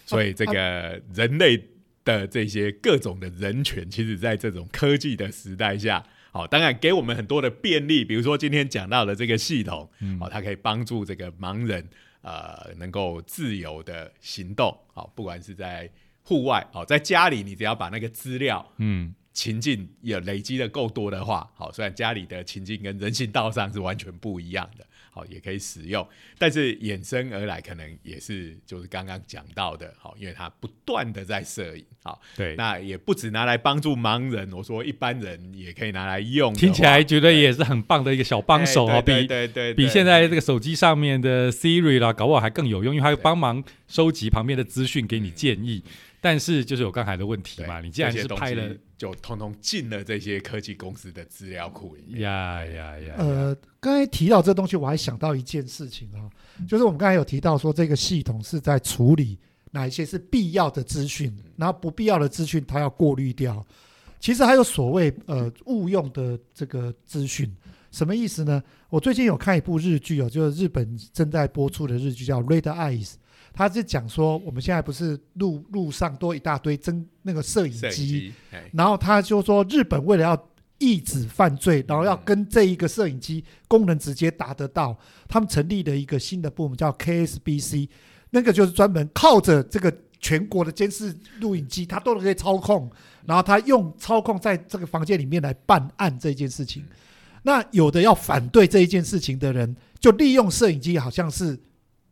所以这个人类的这些各种的人权，其实在这种科技的时代下。好，当然给我们很多的便利，比如说今天讲到的这个系统，哦，它可以帮助这个盲人呃能够自由的行动，好，不管是在户外，好，在家里，你只要把那个资料，嗯。情境也累积的够多的话，好，虽然家里的情境跟人行道上是完全不一样的，好，也可以使用，但是衍生而来可能也是就是刚刚讲到的，好，因为它不断的在摄影，好，对，那也不止拿来帮助盲人，我说一般人也可以拿来用，听起来觉得也是很棒的一个小帮手哦，比对对比现在这个手机上面的 Siri 啦，搞不好还更有用，因为它会帮忙收集旁边的资讯，给你建议。但是就是有刚才的问题嘛，你既然是拍了，就通通进了这些科技公司的资料库里面。呀呀呀！呃，刚才提到这东西，我还想到一件事情啊，就是我们刚才有提到说，这个系统是在处理哪一些是必要的资讯，然后不必要的资讯它要过滤掉。其实还有所谓呃误用的这个资讯，什么意思呢？我最近有看一部日剧哦，就是日本正在播出的日剧叫《Red Eyes》。他是讲说，我们现在不是路路上多一大堆真那个摄影机，然后他就说，日本为了要抑制犯罪，然后要跟这一个摄影机功能直接达得到，他们成立了一个新的部门叫 KSBC，那个就是专门靠着这个全国的监视录影机，他都可以操控，然后他用操控在这个房间里面来办案这件事情。那有的要反对这一件事情的人，就利用摄影机，好像是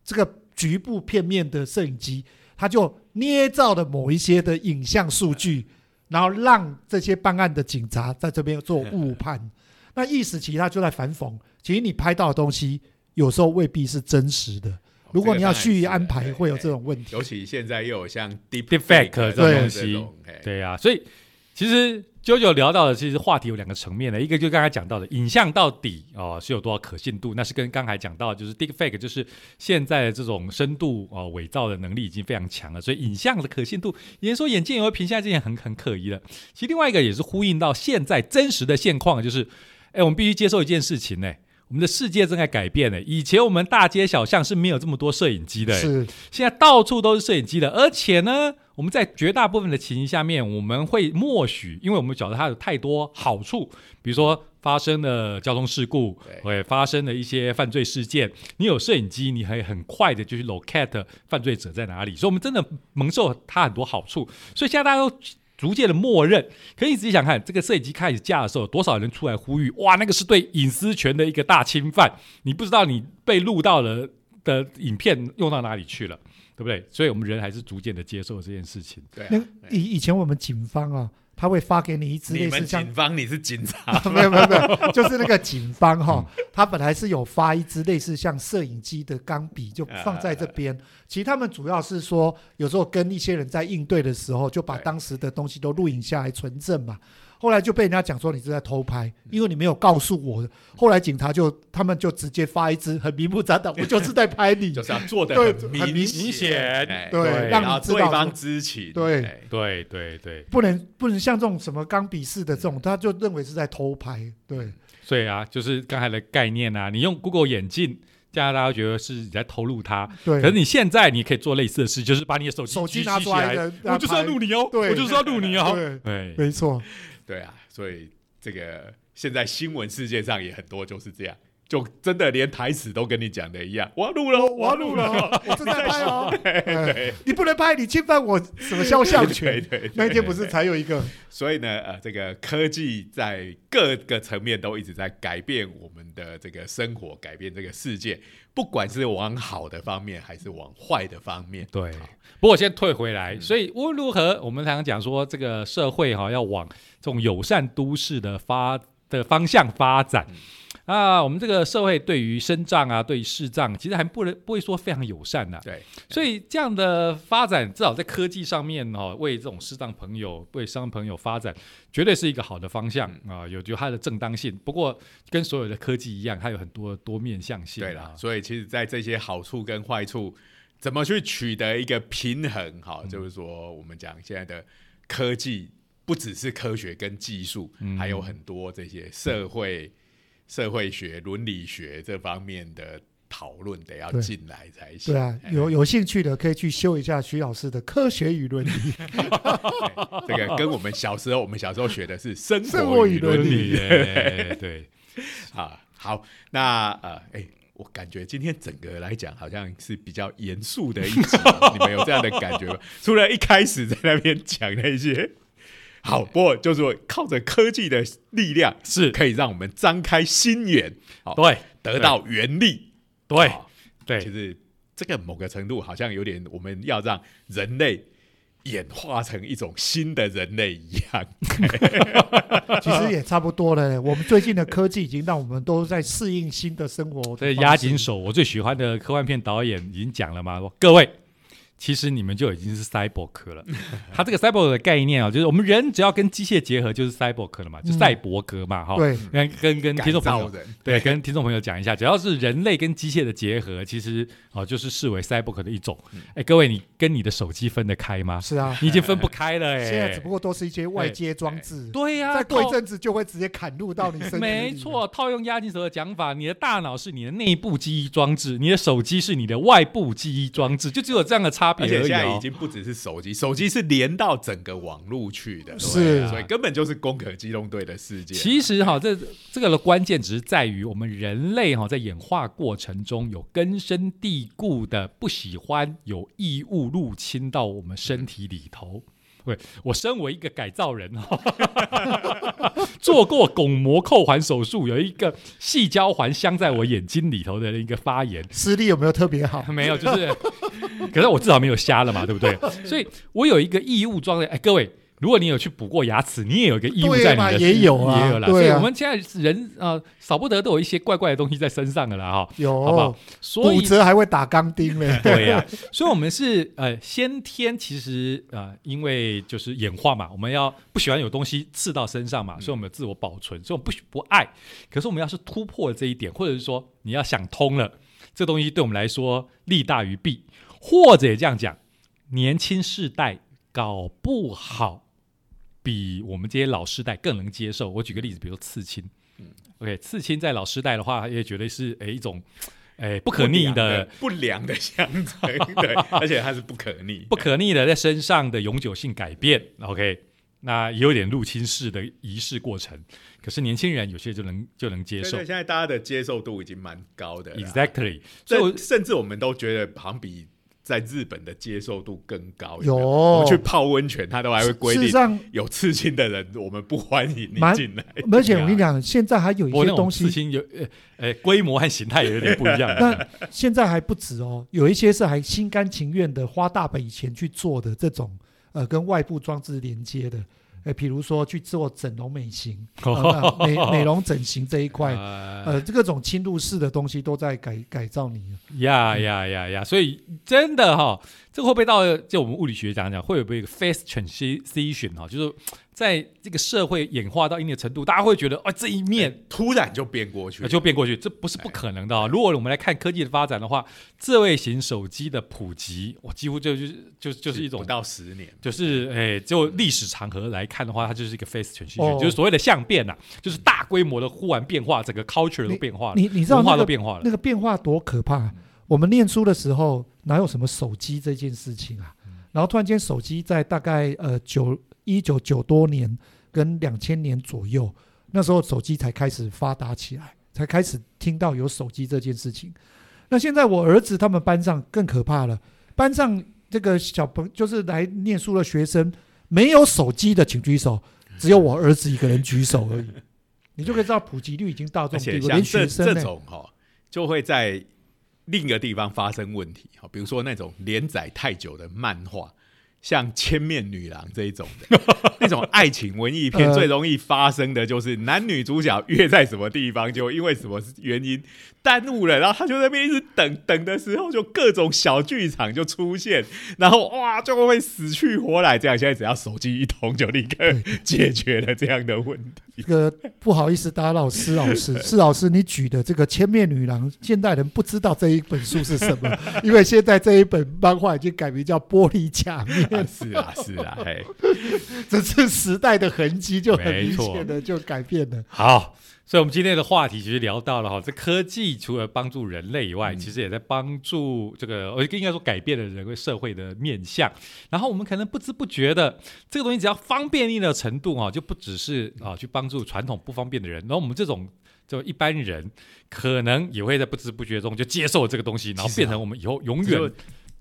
这个。局部片面的摄影机，他就捏造了某一些的影像数据，然后让这些办案的警察在这边做误判。那意思其实他就在反讽，其实你拍到的东西有时候未必是真实的。如果你要蓄意安排，会有这种问题。尤其现在又有像 deepfake 这种东西，对呀，所以其实。九九聊到的其实话题有两个层面的，一个就刚才讲到的影像到底哦是有多少可信度，那是跟刚才讲到就是 deepfake，就是现在的这种深度哦伪造的能力已经非常强了，所以影像的可信度，有人说眼镜也会屏，现在这件很很可疑了。其实另外一个也是呼应到现在真实的现况，就是哎，我们必须接受一件事情呢。我们的世界正在改变呢。以前我们大街小巷是没有这么多摄影机的，是现在到处都是摄影机的。而且呢，我们在绝大部分的情形下面，我们会默许，因为我们觉得它有太多好处，比如说发生的交通事故，会发生的一些犯罪事件。你有摄影机，你可以很快的就去 locate 犯罪者在哪里。所以，我们真的蒙受它很多好处。所以现在大家都。逐渐的默认，可以仔细想看，这个摄影机开始架的时候，多少人出来呼吁？哇，那个是对隐私权的一个大侵犯！你不知道你被录到了的影片用到哪里去了，对不对？所以我们人还是逐渐的接受这件事情。对，以以前我们警方啊。他会发给你一支类似像警方，你是警察？没有没有没有，就是那个警方哈，他本来是有发一支类似像摄影机的钢笔，就放在这边。其实他们主要是说，有时候跟一些人在应对的时候，就把当时的东西都录影下来存证嘛。后来就被人家讲说你是在偷拍，因为你没有告诉我。后来警察就他们就直接发一支很明目张胆，[LAUGHS] 我就是在拍你，就是要做的很明显，对，让对方知情，对对对对，不能不能像这种什么钢笔式的这种，他就认为是在偷拍，对。所以啊，就是刚才的概念啊，你用 Google 眼镜，加拿大家觉得是你在偷录他，对。可是你现在你可以做类似的事，就是把你的手机手机拿出来，我就是要录你哦，我就是要录你哦，对，没错。对啊，所以这个现在新闻世界上也很多就是这样，就真的连台词都跟你讲的一样，我要录了，我要录了，[LAUGHS] 我正在拍哦。[LAUGHS] 对，你不能拍，你侵犯我什么肖像权？[LAUGHS] 对对，那一天不是才有一个？所以呢，呃，这个科技在各个层面都一直在改变我们的这个生活，改变这个世界，不管是往好的方面还是往坏的方面。对，不过先退回来，所以无论如何，我们常常讲说，这个社会哈要往这种友善都市的发的方向发展。啊，我们这个社会对于生障啊，对于视障，其实还不能不会说非常友善的。对，所以这样的发展，至少在科技上面哦，为这种视障朋友、为商朋友发展，绝对是一个好的方向啊，有有它的正当性。不过，跟所有的科技一样，它有很多多面向性。对啦，所以其实，在这些好处跟坏处，怎么去取得一个平衡？哈，就是说，我们讲现在的科技，不只是科学跟技术，还有很多这些社会。社会学、伦理学这方面的讨论得要进来才行。对啊，有有兴趣的可以去修一下徐老师的科学与伦理。[LAUGHS] 这个跟我们小时候，我们小时候学的是生活与伦理。[LAUGHS] 对，啊，好，那呃，哎，我感觉今天整个来讲好像是比较严肃的一集，[LAUGHS] 你们有这样的感觉吗？除了一开始在那边讲那些。好，不过就是说，靠着科技的力量，是。可以让我们张开心眼，好，对，得到原力，对，对，其实这个某个程度好像有点，我们要让人类演化成一种新的人类一样，[LAUGHS] 其实也差不多了。我们最近的科技已经让我们都在适应新的生活。所以压紧手，我最喜欢的科幻片导演已经讲了嘛，各位。其实你们就已经是 cyborg 了。[LAUGHS] 它这个 cyborg 的概念啊，就是我们人只要跟机械结合，就是 cyborg 了嘛，就赛博格嘛，哈。对。跟跟跟听众朋友，对，跟听众朋友讲一下，只要是人类跟机械的结合，其实哦，就是视为 cyborg 的一种。哎，各位，你跟你的手机分得开吗？是啊，你已经分不开了。哎，现在只不过都是一些外接装置。对呀。再过一阵子就会直接砍入到你身体。没错，套用押金手的讲法，你的大脑是你的内部记忆装置，你的手机是你的外部记忆装置，就只有这样的差别而已经。不只是手机，手机是连到整个网络去的，是，所以根本就是攻壳机动队的世界。其实哈，这这个的关键只是在于我们人类哈，在演化过程中有根深蒂固的不喜欢有异物入侵到我们身体里头。对，我身为一个改造人哈，[LAUGHS] 做过巩膜扣环手术，有一个细胶环镶在我眼睛里头的一个发炎，视力有没有特别好？[LAUGHS] 没有，就是，可是我至少没有瞎了嘛，对不对？所以我有一个异物装的，哎，各位。如果你有去补过牙齿，你也有一个义务在你的也有啊，也有啊。所以我们现在人啊，少不得都有一些怪怪的东西在身上的啦，哈。有，好不好？骨折还会打钢钉嘞。[LAUGHS] [LAUGHS] 对呀，所以我们是呃先天其实呃，因为就是演化嘛，我们要不喜欢有东西刺到身上嘛，所以我们自我保存，所以我们不不爱。可是我们要是突破了这一点，或者是说你要想通了，这东西对我们来说利大于弊，或者也这样讲，年轻世代搞不好。比我们这些老师代更能接受。我举个例子，比如说刺青，嗯，OK，刺青在老师代的话，也觉得是诶一种诶不可逆的不良的象征，对，[LAUGHS] 而且它是不可逆、不可逆的在身上的永久性改变。OK，那也有点入侵式的仪式过程。可是年轻人有些就能就能接受。现在大家的接受度已经蛮高的，Exactly，所以甚至我们都觉得好像比。在日本的接受度更高。有，我们去泡温泉，他都还会规定，有刺青的人我们不欢迎你进来。而且我跟你讲，现在还有一些东西，刺青有呃呃规模和形态有点不一样。[LAUGHS] 那现在还不止哦，有一些是还心甘情愿的花大本钱去做的这种呃跟外部装置连接的。哎，比如说去做整容美型、[LAUGHS] 美美容整形这一块，呃，这个种侵入式的东西都在改改造你。呀呀呀呀！所以真的哈，这个会不会到就我们物理学讲讲，会不会一个 face transition 哈，就是。在这个社会演化到一定的程度，大家会觉得，哦，这一面突然就变过去，就变过去，这不是不可能的啊！如果我们来看科技的发展的话，智慧型手机的普及，我几乎就就是就就是一种不到十年，就是哎，就历史长河来看的话，它就是一个 face transition，就是所谓的相变呐，就是大规模的忽然变化，整个 culture 都变化了，你你知道文化都变化了，那个变化多可怕！我们念书的时候哪有什么手机这件事情啊？然后突然间手机在大概呃九一九九多年。跟两千年左右，那时候手机才开始发达起来，才开始听到有手机这件事情。那现在我儿子他们班上更可怕了，班上这个小朋就是来念书的学生，没有手机的请举手，只有我儿子一个人举手而已。[LAUGHS] 你就可以知道普及率已经到这种地步，连学生这种哈就会在另一个地方发生问题哈，比如说那种连载太久的漫画。像千面女郎这一种的那种爱情文艺片，[LAUGHS] 最容易发生的就是男女主角约在什么地方，就因为什么原因耽误了，然后他就在那边一直等等的时候，就各种小剧场就出现，然后哇就会死去活来。这样现在只要手机一通，就立刻 [LAUGHS] 解决了这样的问题。这个不好意思打扰施老师，施老师你举的这个千面女郎，现代人不知道这一本书是什么，因为现在这一本漫画已经改名叫《玻璃假面》。是啊，是啊，[LAUGHS] 嘿，这是时代的痕迹，就很明显的就改变了。好，所以，我们今天的话题其实聊到了哈，这科技除了帮助人类以外，其实也在帮助这个，我应该说改变了人类社会的面相。然后，我们可能不知不觉的，这个东西只要方便一定的程度啊，就不只是啊去帮助传统不方便的人，然后我们这种就一般人，可能也会在不知不觉中就接受这个东西，然后变成我们以后永远。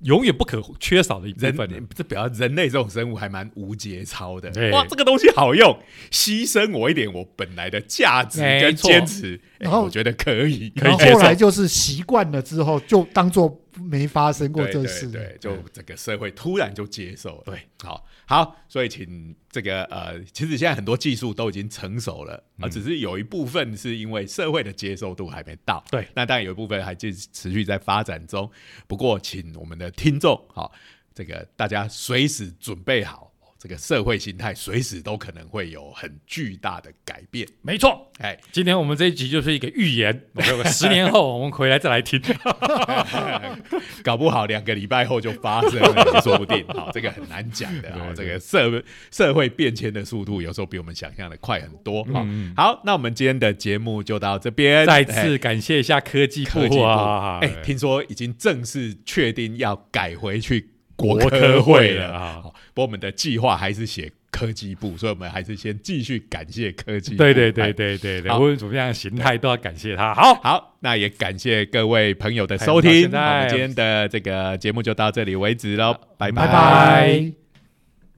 永远不可缺少的一部分，这表示人类这种生物还蛮无节操的。哇，这个东西好用，牺牲我一点我本来的价值跟坚持，然后我觉得可以。然后后来就是习惯了之后，就当做没发生过这事，对，就整个社会突然就接受了。对，好。好，所以请这个呃，其实现在很多技术都已经成熟了啊，只是有一部分是因为社会的接受度还没到。对，那当然有一部分还继持续在发展中。不过，请我们的听众好，这个大家随时准备好。这个社会形态随时都可能会有很巨大的改变。没错，哎，今天我们这一集就是一个预言。[LAUGHS] 十年后我们回来再来听，[LAUGHS] 搞不好两个礼拜后就发生了，也说不定。好，这个很难讲的。哦，这个社社会变迁的速度有时候比我们想象的快很多。好，好，那我们今天的节目就到这边。再次感谢一下科技科技部。哎，听说已经正式确定要改回去。国科会了啊！不过我们的计划还是写科技部，所以我们还是先继续感谢科技。对对对对对对，无论怎么样形态都要感谢他。好好，那也感谢各位朋友的收听。我们今天的这个节目就到这里为止喽，拜拜。